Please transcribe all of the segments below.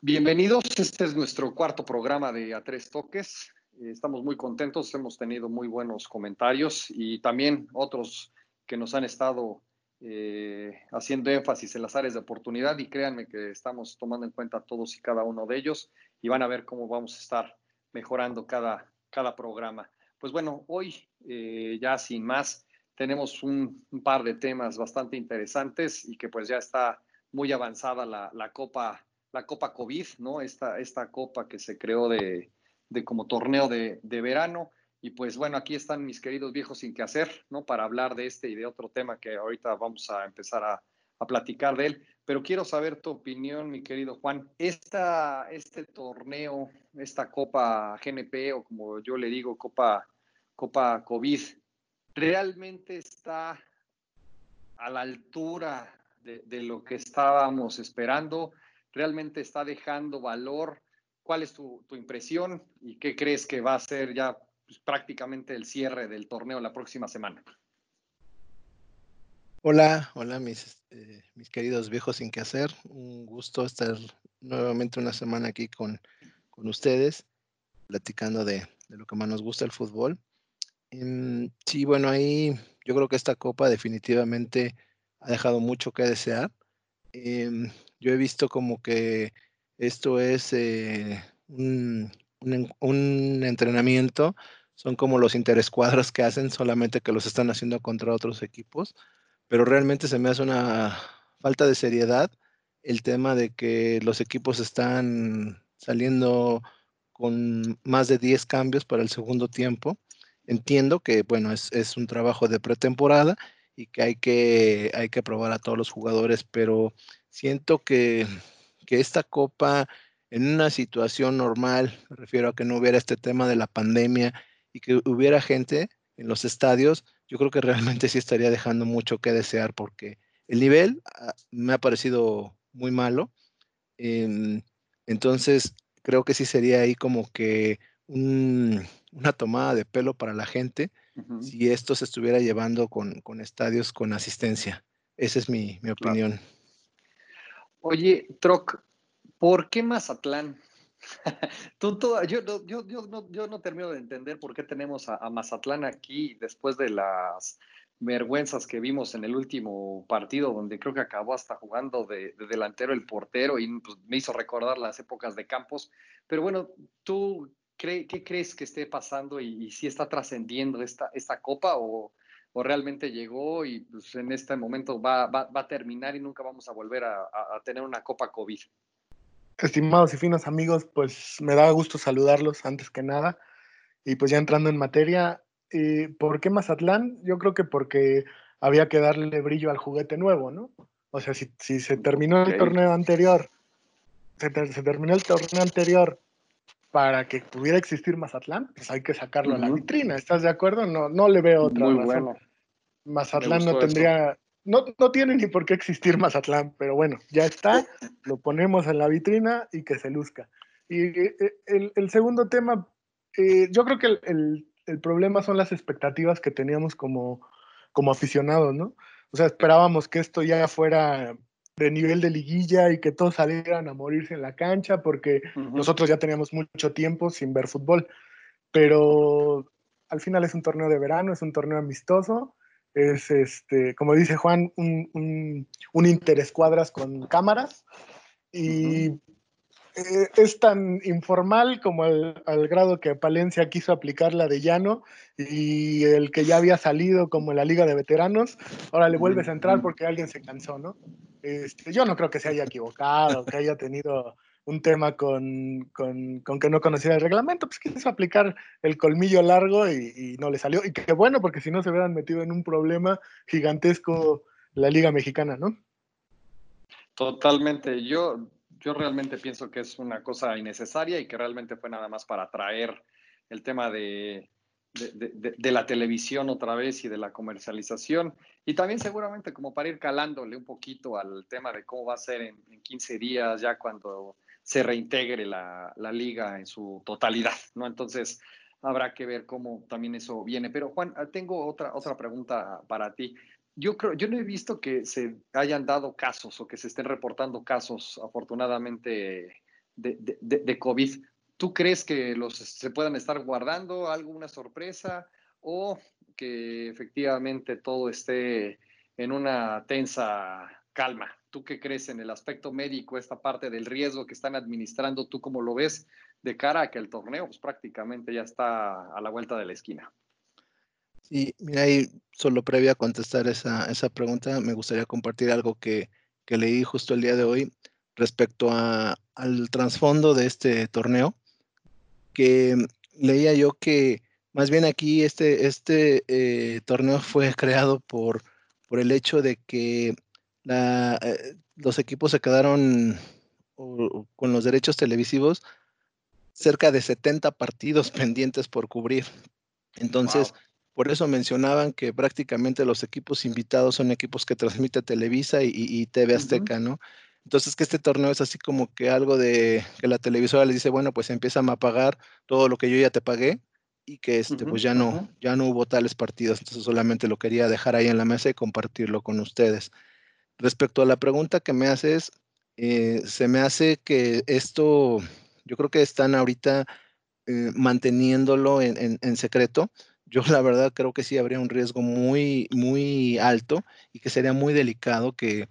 Bienvenidos, este es nuestro cuarto programa de A Tres Toques. Eh, Estamos muy contentos, hemos tenido muy buenos comentarios y también otros que nos han estado eh, haciendo énfasis en las áreas de oportunidad. Y créanme que estamos tomando en cuenta todos y cada uno de ellos y van a ver cómo vamos a estar mejorando cada, cada programa. Pues bueno, hoy eh, ya sin más tenemos un, par de temas bastante interesantes y que pues ya está muy avanzada la, la Copa la Copa COVID, ¿no? Esta, esta copa que se creó de, de como torneo de, de, verano. Y pues bueno, aquí están mis queridos viejos sin que hacer, ¿no? Para hablar de este y de otro tema que ahorita vamos a empezar a, a platicar de él. Pero quiero saber tu opinión, mi querido Juan. Esta, este torneo, esta Copa GNP o como yo le digo, Copa, Copa COVID, ¿realmente está a la altura de, de lo que estábamos esperando? realmente está dejando valor? ¿Cuál es tu, tu impresión y qué crees que va a ser ya pues, prácticamente el cierre del torneo la próxima semana? Hola, hola mis, eh, mis queridos viejos sin que hacer. Un gusto estar nuevamente una semana aquí con, con ustedes, platicando de, de, lo que más nos gusta el fútbol. Um, sí, bueno, ahí yo creo que esta copa definitivamente ha dejado mucho que desear. Um, yo he visto como que esto es eh, un, un, un, entrenamiento, son como los interescuadras que hacen, solamente que los están haciendo contra otros equipos, pero realmente se me hace una falta de seriedad el tema de que los equipos están saliendo con más de 10 cambios para el segundo tiempo. Entiendo que, bueno, es, es un trabajo de pretemporada y que hay, que hay que probar a todos los jugadores, pero siento que, que esta copa en una situación normal, me refiero a que no hubiera este tema de la pandemia y que hubiera gente en los estadios, yo creo que realmente sí estaría dejando mucho que desear porque el nivel uh, me ha parecido muy malo. Eh, entonces, creo que sí sería ahí como que un, una tomada de pelo para la gente uh -huh. si esto se estuviera llevando con, con, estadios con asistencia. Esa es mi, mi opinión. Claro. Oye, Troc, ¿por qué Mazatlán? Tú, tú, yo, yo, yo, no, yo, no, termino de entender por qué tenemos a, a, Mazatlán aquí después de las vergüenzas que vimos en el último partido, donde creo que acabó hasta jugando de, de delantero el portero y pues, me hizo recordar las épocas de Campos. Pero bueno, ¿tú cree, qué crees que esté pasando y, y si está trascendiendo esta, esta copa o, o realmente llegó y pues, en este momento va, va, va, a terminar y nunca vamos a volver a, a, tener una Copa COVID. Estimados y finos amigos, pues me da gusto saludarlos antes que nada. Y pues ya entrando en materia, eh, ¿por qué Mazatlán? Yo creo que porque había que darle brillo al juguete nuevo, ¿no? O sea, si, si se terminó okay. el torneo anterior, se, ter se, terminó el torneo anterior para que pudiera existir Mazatlán, pues hay que sacarlo uh -huh. a la vitrina. ¿Estás de acuerdo? No, no le veo otra Muy razón. Bueno. Mazatlán no tendría, no, no, tiene ni por qué existir Mazatlán, pero bueno, ya está, lo ponemos en la vitrina y que se luzca. Y eh, el, el segundo tema, eh, yo creo que el, el, el, problema son las expectativas que teníamos como, como aficionados, ¿no? O sea, esperábamos que esto ya fuera de nivel de liguilla y que todos salieran a morirse en la cancha porque uh -huh. nosotros ya teníamos mucho tiempo sin ver fútbol. Pero al final es un torneo de verano, es un torneo amistoso es, este, como dice Juan, un, un, un interescuadras con cámaras y uh -huh. eh, es tan informal como al, al, grado que Palencia quiso aplicar la de llano y el que ya había salido como en la liga de veteranos, ahora le vuelves a entrar porque alguien se cansó, ¿no? Este, yo no creo que se haya equivocado, que haya tenido un tema con, con, con, que no conocía el reglamento, pues quiso aplicar el colmillo largo y, no le salió. Y qué bueno, porque si no se hubieran metido en un problema gigantesco la Liga Mexicana, ¿no? Totalmente. Yo, yo realmente pienso que es una cosa innecesaria y que realmente fue nada más para traer el tema de, de, de, de, la televisión otra vez y de la comercialización. Y también seguramente como para ir calándole un poquito al tema de cómo va a ser en, en 15 días, ya cuando se reintegre la, la, liga en su totalidad, ¿no? Entonces, habrá que ver cómo también eso viene. Pero Juan, ah, tengo otra, otra pregunta para ti. Yo creo, yo no he visto que se hayan dado casos o que se estén reportando casos, afortunadamente, de, de, de COVID. ¿Tú crees que los se puedan estar guardando alguna sorpresa o que efectivamente todo esté en una tensa calma? ¿Tú qué crees en el aspecto médico, esta parte del riesgo que están administrando? ¿Tú cómo lo ves de cara a que el torneo pues, prácticamente ya está a la vuelta de la esquina? Sí, mira, ahí solo previa a contestar esa, esa pregunta, me gustaría compartir algo que, que leí justo el día de hoy respecto a, al trasfondo de este torneo, que leía yo que más bien aquí este, este eh, torneo fue creado por, por el hecho de que la, eh, los equipos se quedaron con los derechos televisivos cerca de 70 partidos pendientes por cubrir. Entonces, por eso mencionaban que prácticamente los equipos invitados son equipos que transmite Televisa y, TV Azteca, ¿no? Entonces, que este torneo es así como que algo de que la televisora les dice, bueno, pues empiezan a pagar todo lo que yo ya te pagué y que este, pues ya no, ya no hubo tales partidos. Entonces, solamente lo quería dejar ahí en la mesa y compartirlo con ustedes. Respecto a la pregunta que me haces, eh, se me hace que esto, yo creo que están ahorita eh, manteniéndolo en, en secreto yo la verdad creo que sí habría un riesgo muy, muy alto y que sería muy delicado que,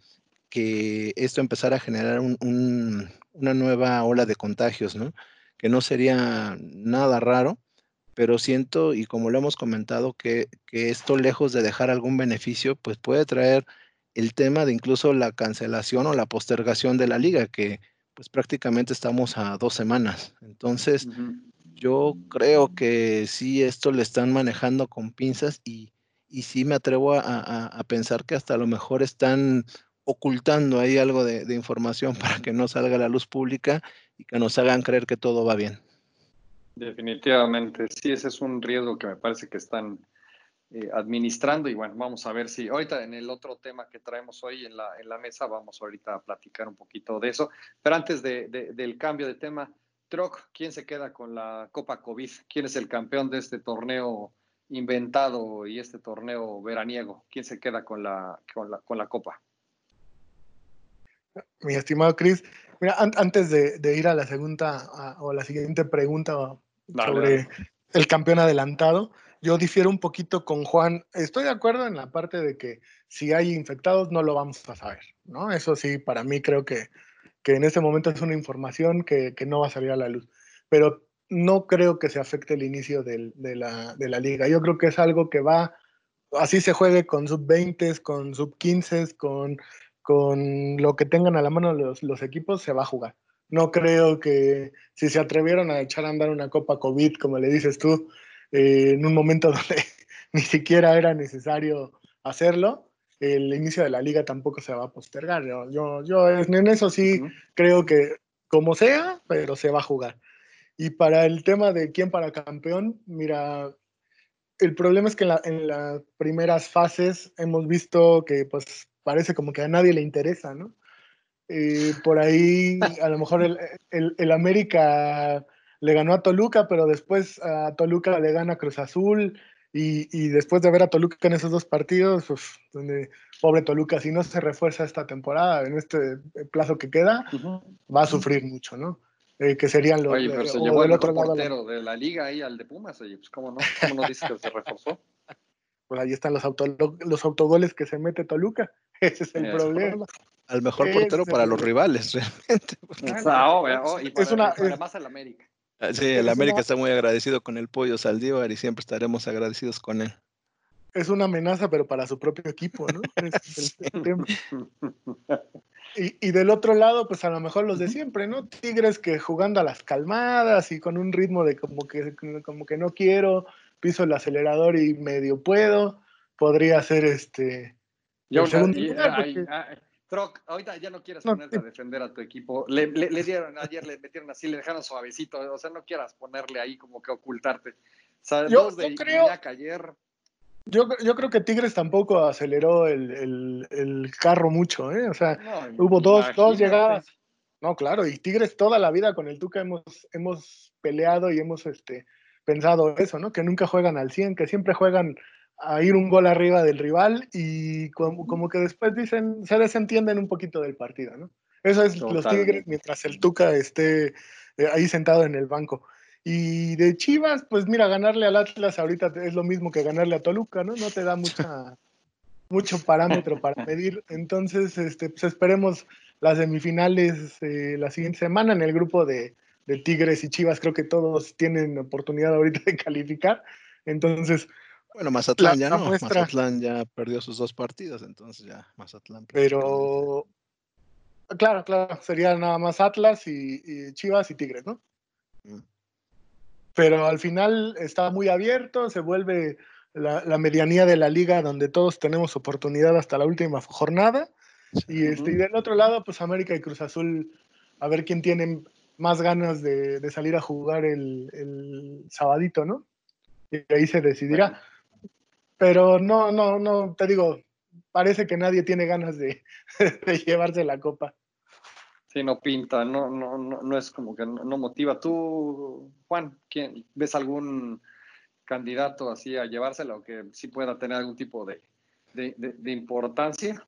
que esto empezara a generar una nueva ola de contagios, ¿no? Que no sería nada raro, pero siento, y como lo hemos comentado, que, que esto lejos de dejar algún beneficio, pues puede traer el tema de incluso la cancelación o la postergación de la liga, que pues prácticamente estamos a dos semanas. Entonces, yo creo que sí, esto le están manejando con pinzas y, y sí me atrevo a, pensar que hasta a lo mejor están ocultando ahí algo de, información para que no salga a la luz pública y que nos hagan creer que todo va bien. Definitivamente, sí, ese es un riesgo que me parece que están eh, administrando y bueno, vamos a ver si ahorita en el otro tema que traemos hoy en la, en la mesa vamos ahorita a platicar un poquito de eso, pero antes de, del cambio de tema, Troc, ¿quién se queda con la Copa COVID? ¿Quién es el campeón de este torneo inventado y este torneo veraniego? ¿Quién se queda con la, con la, con la Copa? Mi estimado Chris, mira, antes de, ir a la segunda o la siguiente pregunta sobre el campeón adelantado, yo difiero un poquito con Juan. Estoy de acuerdo en la parte de que si hay infectados no lo vamos a saber, ¿no? Eso sí, para mí creo que que en este momento es una información que, no va a salir a la luz. Pero no creo que se afecte el inicio de, la, liga. Yo creo que es algo que va, así se juegue con sub-20, con sub-15, con, con lo que tengan a la mano los, los equipos, se va a jugar. No creo que si se atrevieron a echar a andar una Copa COVID, como le dices tú, eh, en un momento donde ni siquiera era necesario hacerlo, el inicio de la liga tampoco se va a postergar. Yo, yo, en eso sí creo que como sea, pero se va a jugar. Y para el tema de quién para campeón, mira, el problema es que en, las primeras fases hemos visto que pues parece como que a nadie le interesa, ¿no? Eh, por ahí a lo mejor el, el, el, América le ganó a Toluca, pero después a Toluca le gana Cruz Azul y, después de ver a Toluca en esos dos partidos, pues, donde, pobre Toluca, si no se refuerza esta temporada, en este plazo que queda, va a sufrir mucho, ¿no? Eh, que serían los. Oye, pero se llevó el otro portero de la liga ahí al de Pumas, oye, pues cómo no, cómo no dice que se reforzó. Pues ahí están los, los autogoles que se mete Toluca, ese es el problema. Al mejor portero para los rivales, realmente. Ah, oh, y para, es una, para más al América. Ah, sí, el América está muy agradecido con el pollo Saldívar y siempre estaremos agradecidos con él. Es una amenaza, pero para su propio equipo, ¿no? Y, del otro lado, pues a lo mejor los de siempre, ¿no? Tigres que jugando a las calmadas y con un ritmo de como que, como que no quiero, piso el acelerador y medio puedo, podría ser este. Yo, segundo Troc, ahorita ya no quieras ponerte a defender a tu equipo. Le, dieron, ayer le metieron así, le dejaron suavecito. O sea, no quieras ponerle ahí como que ocultarte. yo, creo, ayer. Yo, yo, creo que Tigres tampoco aceleró el, carro mucho, ¿eh? O sea, hubo dos, dos llegadas. No, claro, y Tigres toda la vida con el Tuca hemos, hemos peleado y hemos este, pensado eso, ¿no? Que nunca juegan al 100, que siempre juegan a ir un gol arriba del rival y como, que después dicen, se desentienden un poquito del partido, ¿no? Eso es los Tigres mientras el Tuca esté eh, ahí sentado en el banco. Y de Chivas, pues mira, ganarle al Atlas ahorita es lo mismo que ganarle a Toluca, ¿no? No te da mucha, mucho parámetro para medir. Entonces, este, pues esperemos las semifinales eh, la siguiente semana en el grupo de, de Tigres y Chivas. Creo que todos tienen oportunidad ahorita de calificar. Entonces, bueno, Mazatlán ya no. Mazatlán ya perdió sus dos partidos, entonces ya Mazatlán. Pero, claro, claro, sería nada más Atlas y, Chivas y Tigres, ¿no? Mm. Pero al final está muy abierto, se vuelve la, medianía de la liga donde todos tenemos oportunidad hasta la última jornada. Y, este, y del otro lado, pues América y Cruz Azul, a ver quién tiene más ganas de, salir a jugar el, el sabadito, ¿no? Y ahí se decidirá. Pero no, no, no, te digo, parece que nadie tiene ganas de, llevarse la copa. Sí, no pinta, no, no, no, es como que no, motiva. ¿Tú, Juan, ¿quién, ves algún candidato así a llevársela o que sí pueda tener algún tipo de, importancia?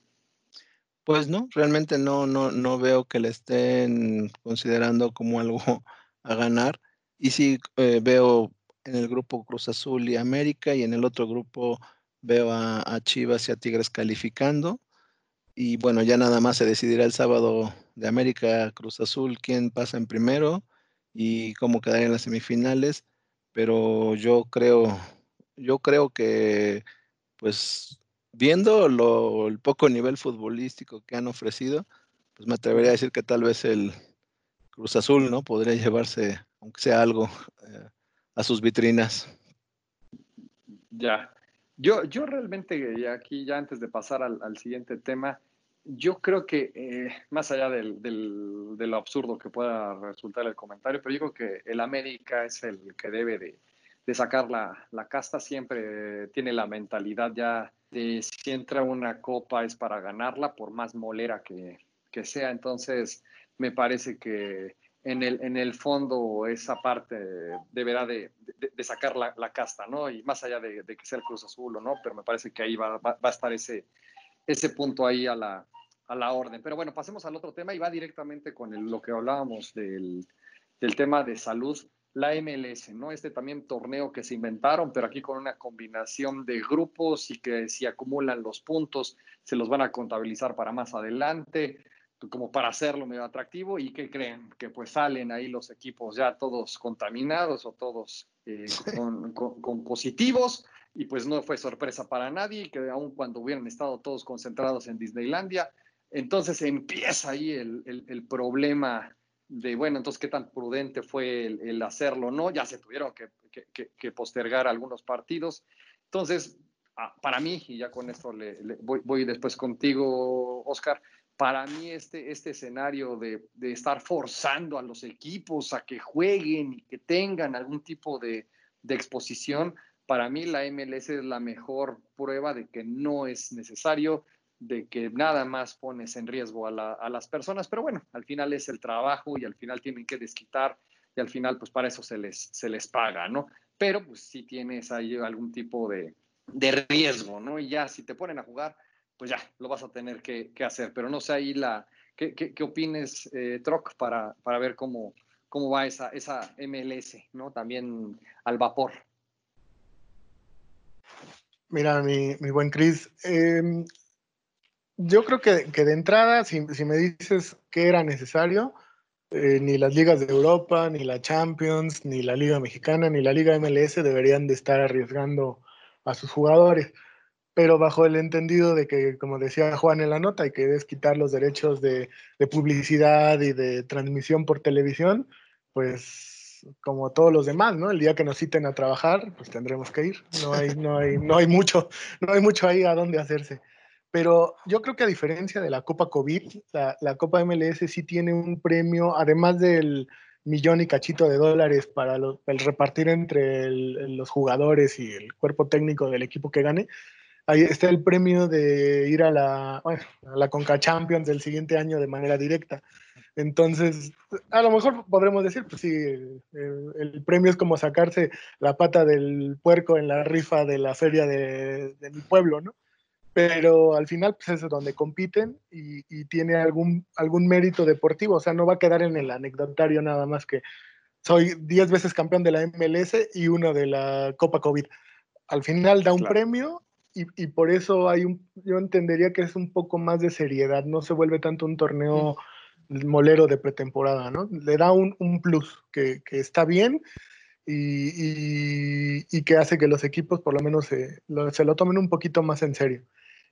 Pues no, realmente no, no, no veo que le estén considerando como algo a ganar. Y sí eh, veo en el grupo Cruz Azul y América y en el otro grupo veo a, Chivas y a Tigres calificando. Y bueno, ya nada más se decidirá el sábado de América Cruz Azul quién pasa en primero y cómo quedaría en las semifinales. Pero yo creo, yo creo que pues viendo lo, el poco nivel futbolístico que han ofrecido, pues me atrevería a decir que tal vez el Cruz Azul, ¿no? Podría llevarse, aunque sea algo, eh, a sus vitrinas. Ya. Yo, yo realmente, aquí ya antes de pasar al, siguiente tema, yo creo que eh, más allá del, del, de lo absurdo que pueda resultar el comentario, pero yo creo que el América es el que debe de, de sacar la, la, casta, siempre tiene la mentalidad ya de si entra una copa es para ganarla, por más molera que, que sea. Entonces, me parece que en el, en el fondo esa parte deberá de, de, sacar la, la, casta, ¿no? Y más allá de, que sea el Cruz Azul o no, pero me parece que ahí va, va, a estar ese, ese punto ahí a la, a la orden. Pero bueno, pasemos al otro tema y va directamente con lo que hablábamos del, del tema de salud, la MLS, ¿no? Este también torneo que se inventaron, pero aquí con una combinación de grupos y que si acumulan los puntos se los van a contabilizar para más adelante como para hacerlo medio atractivo y que creen que pues salen ahí los equipos ya todos contaminados o todos eh, con, positivos y pues no fue sorpresa para nadie que aun cuando hubieran estado todos concentrados en Disneylandia, entonces empieza ahí el, el, problema de, bueno, entonces qué tan prudente fue el, hacerlo, ¿no? Ya se tuvieron que, que, que, postergar algunos partidos. Entonces, ah, para mí, y ya con esto le, voy, voy después contigo, Oscar, para mí este, este escenario de, estar forzando a los equipos a que jueguen y que tengan algún tipo de, exposición, para mí la MLS es la mejor prueba de que no es necesario, de que nada más pones en riesgo a, las personas, pero bueno, al final es el trabajo y al final tienen que desquitar y al final pues para eso se les, se les paga, ¿no? Pero pues si tienes ahí algún tipo de, de riesgo, ¿no? Y ya si te ponen a jugar, pues ya, lo vas a tener que, hacer. Pero no sé ahí la, ¿qué, qué, opines, eh, Troc, para, para ver cómo, cómo va esa, esa MLS, ¿no? También al vapor. Mira, mi, buen Chris, em, yo creo que, de entrada, si, me dices que era necesario, eh, ni las ligas de Europa, ni la Champions, ni la Liga Mexicana, ni la Liga MLS deberían de estar arriesgando a sus jugadores pero bajo el entendido de que, como decía Juan en la nota, hay que desquitar los derechos de, publicidad y de transmisión por televisión, pues como todos los demás, ¿no? El día que nos citen a trabajar, pues tendremos que ir. No hay, no hay, no hay mucho, no hay mucho ahí a dónde hacerse. Pero yo creo que a diferencia de la Copa COVID, la, Copa MLS sí tiene un premio, además del millón y cachito de dólares para el repartir entre los jugadores y el cuerpo técnico del equipo que gane, ahí está el premio de ir a la, a la Conca Champions del siguiente año de manera directa. Entonces, a lo mejor podremos decir, pues sí, el, premio es como sacarse la pata del puerco en la rifa de la feria de, mi pueblo, ¿no? Pero al final, pues es donde compiten y, y, tiene algún, algún mérito deportivo, o sea, no va a quedar en el anecdotario nada más que soy 10 veces campeón de la MLS y uno de la Copa COVID. Al final da un premio y, y, por eso hay un, yo entendería que es un poco más de seriedad, no se vuelve tanto un torneo molero de pretemporada, ¿no? Le da un, un plus que, que, está bien y, y, y, que hace que los equipos por lo menos se lo, se lo tomen un poquito más en serio.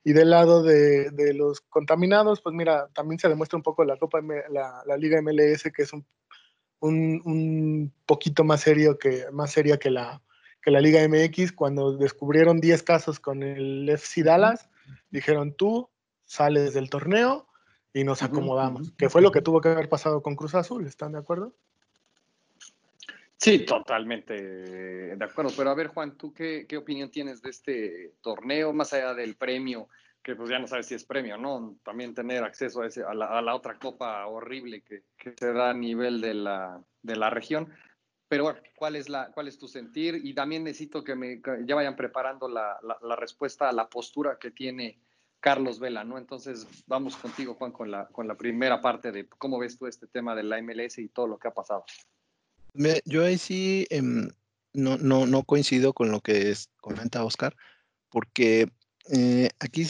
Y del lado de, de, los contaminados, pues mira, también se demuestra un poco la Copa, la, la Liga MLS, que es un, un, un, poquito más serio que, más seria que la, que la Liga MX. Cuando descubrieron 10 casos con el FC Dallas, dijeron tú sales del torneo y nos acomodamos, que fue lo que tuvo que haber pasado con Cruz Azul, ¿están de acuerdo? Sí, totalmente de acuerdo. Pero a ver, Juan, ¿tú qué, qué opinión tienes de este torneo, más allá del premio, que pues ya no sabes si es premio, ¿no? También tener acceso a, ese, a, la, a la, otra copa horrible que, que, se da a nivel de la, de la región. Pero bueno, ¿cuál es, la, ¿cuál es tu sentir? Y también necesito que me ya vayan preparando la, la, respuesta a la postura que tiene Carlos Vela, ¿no? Entonces, vamos contigo, Juan, con la, con la primera parte de cómo ves tú este tema de la MLS y todo lo que ha pasado. Yo ahí sí eh, no, no, no coincido con lo que es, comenta Oscar, porque eh, aquí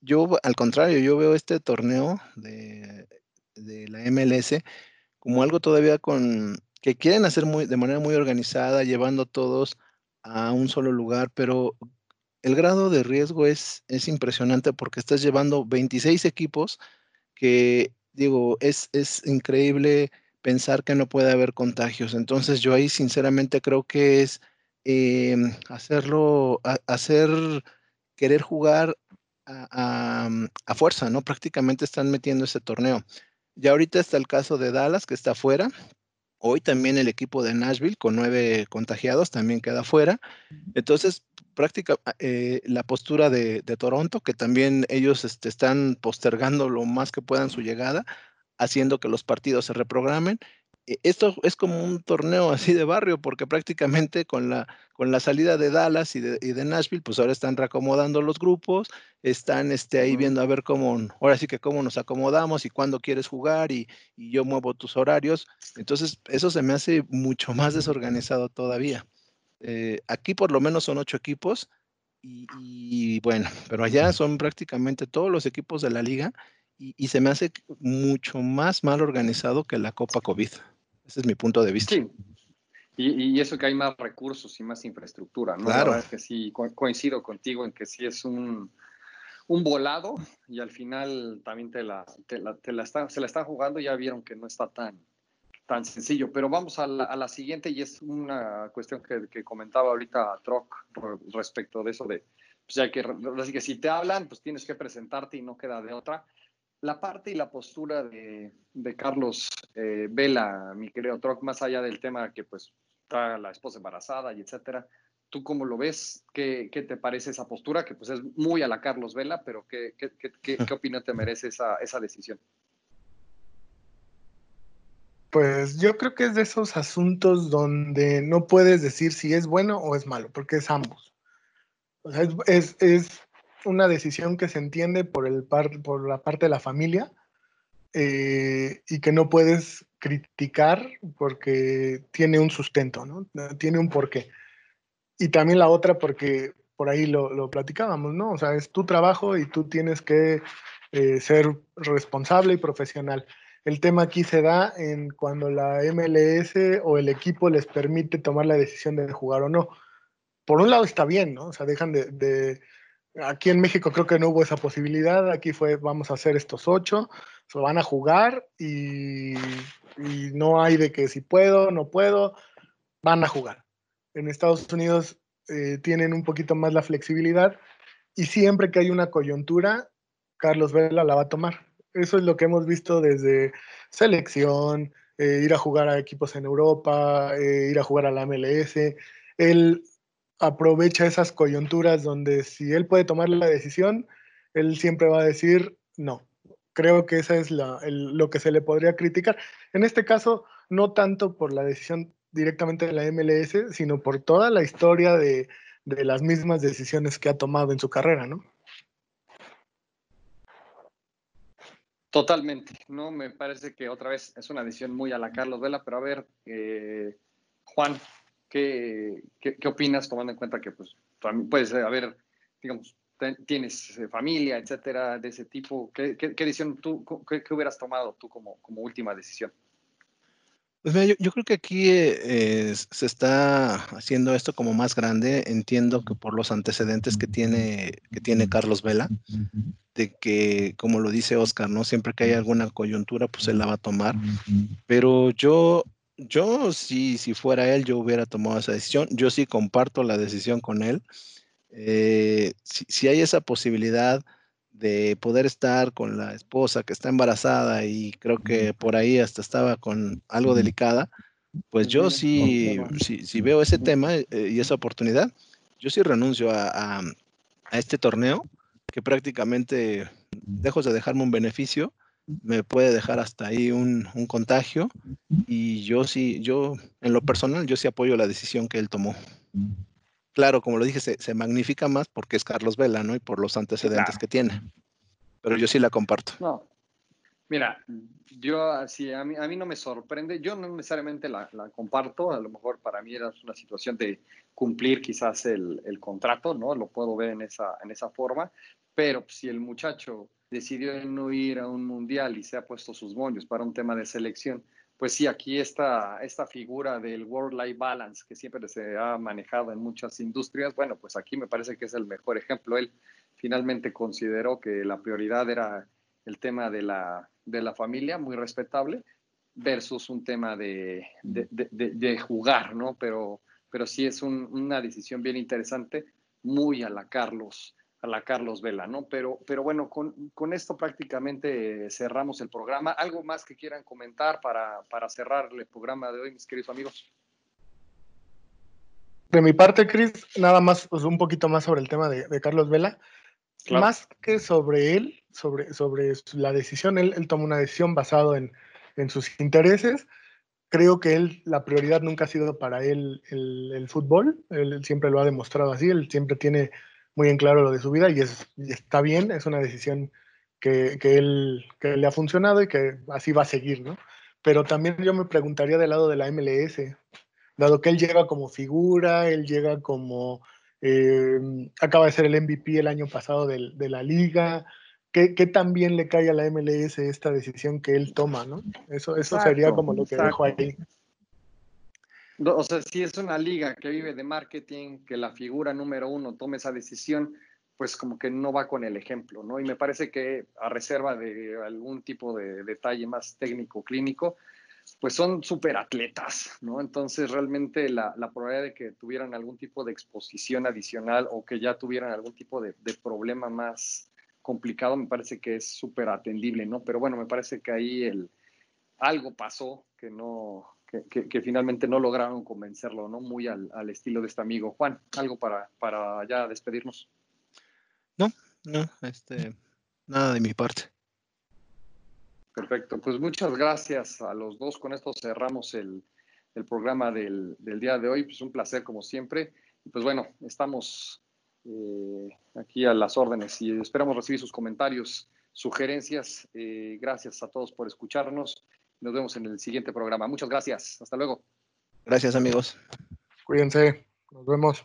yo, al contrario, yo veo este torneo de, de, la MLS como algo todavía con que quieren hacer muy, de manera muy organizada, llevando todos a un solo lugar, pero el grado de riesgo es, es impresionante porque estás llevando 26 equipos que, digo, es, es increíble pensar que no puede haber contagios. Entonces yo ahí sinceramente creo que es eh, hacerlo, a, hacer, querer jugar a, a, a, fuerza, ¿no? Prácticamente están metiendo ese torneo. Ya ahorita está el caso de Dallas, que está fuera. Hoy también el equipo de Nashville, con nueve contagiados, también queda fuera. Entonces, práctica eh, la postura de, de, Toronto, que también ellos este, están postergando lo más que puedan su llegada, haciendo que los partidos se reprogramen. E, esto es como un torneo así de barrio, porque prácticamente con la, con la salida de Dallas y de, y de Nashville, pues ahora están reacomodando los grupos, están este, ahí viendo a ver cómo, ahora sí que cómo nos acomodamos y cuándo quieres jugar y, y yo muevo tus horarios. Entonces, eso se me hace mucho más desorganizado todavía. Eh, aquí por lo menos son ocho equipos y, y, bueno, pero allá son prácticamente todos los equipos de la liga y, y, se me hace mucho más mal organizado que la Copa COVID. Ese es mi punto de vista. Sí. Y, y eso que hay más recursos y más infraestructura, ¿no? Claro. La verdad es que sí, co coincido contigo en que sí es un, un volado y al final también te la, te la, te la está, se la están jugando ya vieron que no está tan, tan sencillo. Pero vamos a la, a la siguiente y es una cuestión que, que comentaba ahorita Troc respecto de eso de, pues ya que, así que si te hablan, pues tienes que presentarte y no queda de otra. La parte y la postura de, de Carlos eh, Vela, mi querido Troc, más allá del tema que pues está la esposa embarazada y etcétera, ¿tú cómo lo ves? ¿Qué, ¿Qué, te parece esa postura? Que pues es muy a la Carlos Vela, pero ¿qué, qué, qué, qué opinión te merece esa, esa decisión? Pues yo creo que es de esos asuntos donde no puedes decir si es bueno o es malo, porque es ambos. O sea, es, es, es una decisión que se entiende por, el par, por la parte de la familia eh, y que no puedes criticar porque tiene un sustento, ¿no? Tiene un porqué. Y también la otra porque por ahí lo, platicábamos, ¿no? O sea, es tu trabajo y tú tienes que eh, ser responsable y profesional. El tema aquí se da en cuando la MLS o el equipo les permite tomar la decisión de jugar o no. Por un lado está bien, ¿no? O sea, dejan de, de aquí en México creo que no hubo esa posibilidad. Aquí fue, vamos a hacer estos ocho, se van a jugar y, y, no hay de que si puedo, no puedo, van a jugar. En Estados Unidos eh, tienen un poquito más la flexibilidad y siempre que hay una coyuntura, Carlos Vela la va a tomar. Eso es lo que hemos visto desde selección, eh, ir a jugar a equipos en Europa, eh, ir a jugar a la MLS. Él aprovecha esas coyunturas donde si él puede tomar la decisión, él siempre va a decir no. Creo que esa es lo que se le podría criticar. En este caso, no tanto por la decisión directamente de la MLS, sino por toda la historia de, de las mismas decisiones que ha tomado en su carrera, ¿no? Totalmente, ¿no? Me parece que otra vez es una decisión muy a la Carlos Vela, pero a ver, eh, Juan, ¿qué, ¿qué, opinas tomando en cuenta que pues puedes haber, digamos, tienes eh, familia, etcétera, de ese tipo? ¿Qué, qué, decisión tú, qué, hubieras tomado tú como, como última decisión? Pues yo, creo que aquí eh, se está haciendo esto como más grande. Entiendo que por los antecedentes que tiene, que tiene Carlos Vela, de que, como lo dice Oscar, ¿no? Siempre que hay alguna coyuntura, pues él la va a tomar. Pero yo, yo si, si fuera él, yo hubiera tomado esa decisión. Yo sí comparto la decisión con él. Eh, si, si hay esa posibilidad de poder estar con la esposa que está embarazada y creo que por ahí hasta estaba con algo delicada, pues yo sí, sí, veo ese tema eh, y esa oportunidad, yo sí renuncio a, este torneo que prácticamente, lejos de dejarme un beneficio, me puede dejar hasta ahí un, un, contagio y yo sí, yo en lo personal, yo sí apoyo la decisión que él tomó claro, como lo dije, se, magnifica más porque es Carlos Vela, ¿no? Y por los antecedentes que tiene. Pero yo sí la comparto. No. Mira, yo así, a mí, a mí no me sorprende, yo no necesariamente la, comparto, a lo mejor para mí era una situación de cumplir quizás el, el, contrato, ¿no? Lo puedo ver en esa, en esa forma, pero si el muchacho decidió no ir a un mundial y se ha puesto sus moños para un tema de selección, pues sí, aquí está esta figura del World-Life Balance que siempre se ha manejado en muchas industrias, bueno, pues aquí me parece que es el mejor ejemplo. Él finalmente consideró que la prioridad era el tema de la, de la familia, muy respetable, versus un tema de, de, jugar, ¿no? Pero, pero sí es una decisión bien interesante, muy a la Carlos a la Carlos Vela, ¿no? Pero, pero bueno, con, con esto prácticamente cerramos el programa. ¿Algo más que quieran comentar para, para cerrar el programa de hoy, mis queridos amigos? De mi parte, Cris, nada más, pues un poquito más sobre el tema de, Carlos Vela. Más que sobre él, sobre, sobre la decisión, él, él tomó una decisión basada en, en, sus intereses. Creo que él, la prioridad nunca ha sido para él el, el fútbol. él, siempre lo ha demostrado así. Él siempre tiene muy en claro lo de su vida y, es, está bien, es una decisión que, que, él, que le ha funcionado y que así va a seguir, ¿no? Pero también yo me preguntaría del lado de la MLS, dado que él llega como figura, él llega como, eh, acaba de ser el MVP el año pasado de, de la liga, ¿qué, ¿qué, también le cae a la MLS esta decisión que él toma, ¿no? Eso, eso sería como lo que dejo ahí. O sea, si es una liga que vive de marketing, que la figura número uno tome esa decisión, pues como que no va con el ejemplo, ¿no? Y me parece que a reserva de algún tipo de detalle más técnico, clínico, pues son súper atletas, ¿no? Entonces realmente la, probabilidad de que tuvieran algún tipo de exposición adicional o que ya tuvieran algún tipo de, de problema más complicado me parece que es súper atendible, ¿no? Pero bueno, me parece que ahí el, algo pasó que no, que, finalmente no lograron convencerlo, ¿no? Muy al, estilo de este amigo. Juan, ¿algo para, para ya despedirnos? No, no, este, nada de mi parte. Perfecto, pues muchas gracias a los dos. Con esto cerramos el, programa del, día de hoy. Pues un placer como siempre. Y pues bueno, estamos eh, aquí a las órdenes y esperamos recibir sus comentarios, sugerencias. Eh, gracias a todos por escucharnos nos vemos en el siguiente programa. Muchas gracias. Hasta luego. Gracias, amigos. Cuídense. Nos vemos.